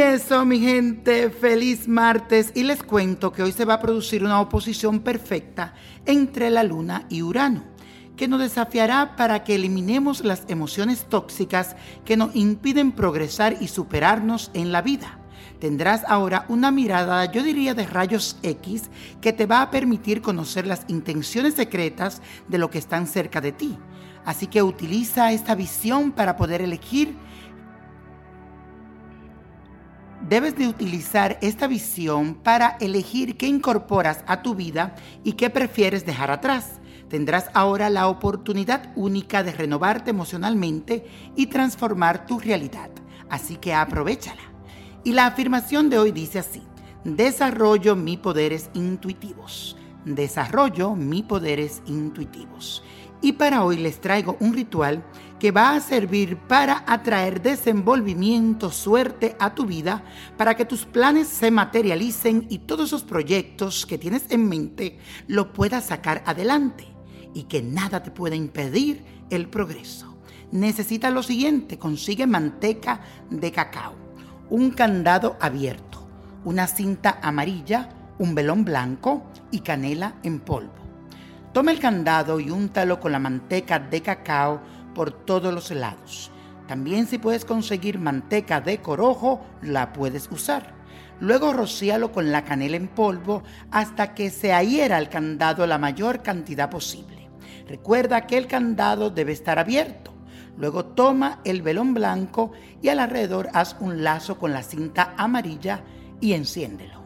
Y eso, mi gente, feliz martes. Y les cuento que hoy se va a producir una oposición perfecta entre la Luna y Urano, que nos desafiará para que eliminemos las emociones tóxicas que nos impiden progresar y superarnos en la vida. Tendrás ahora una mirada, yo diría, de rayos X que te va a permitir conocer las intenciones secretas de lo que están cerca de ti. Así que utiliza esta visión para poder elegir Debes de utilizar esta visión para elegir qué incorporas a tu vida y qué prefieres dejar atrás. Tendrás ahora la oportunidad única de renovarte emocionalmente y transformar tu realidad. Así que aprovechala. Y la afirmación de hoy dice así, desarrollo mis poderes intuitivos. Desarrollo mis poderes intuitivos. Y para hoy les traigo un ritual que va a servir para atraer desenvolvimiento, suerte a tu vida, para que tus planes se materialicen y todos esos proyectos que tienes en mente lo puedas sacar adelante y que nada te pueda impedir el progreso. Necesitas lo siguiente, consigue manteca de cacao, un candado abierto, una cinta amarilla, un velón blanco y canela en polvo. Toma el candado y úntalo con la manteca de cacao por todos los lados. También si puedes conseguir manteca de corojo, la puedes usar. Luego rocíalo con la canela en polvo hasta que se adhiera al candado la mayor cantidad posible. Recuerda que el candado debe estar abierto. Luego toma el velón blanco y al alrededor haz un lazo con la cinta amarilla y enciéndelo.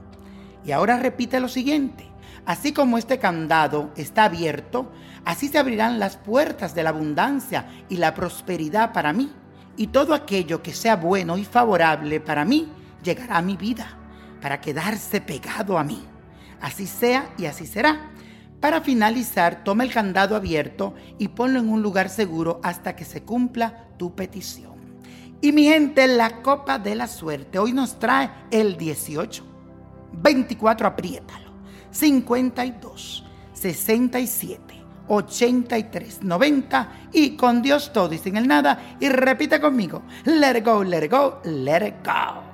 Y ahora repite lo siguiente. Así como este candado está abierto, así se abrirán las puertas de la abundancia y la prosperidad para mí. Y todo aquello que sea bueno y favorable para mí llegará a mi vida, para quedarse pegado a mí. Así sea y así será. Para finalizar, toma el candado abierto y ponlo en un lugar seguro hasta que se cumpla tu petición. Y mi gente, la copa de la suerte hoy nos trae el 18. 24, apriétalo. 52 67 83 90 y con Dios todo y sin el nada y repita conmigo, let it go, let it go, let it go.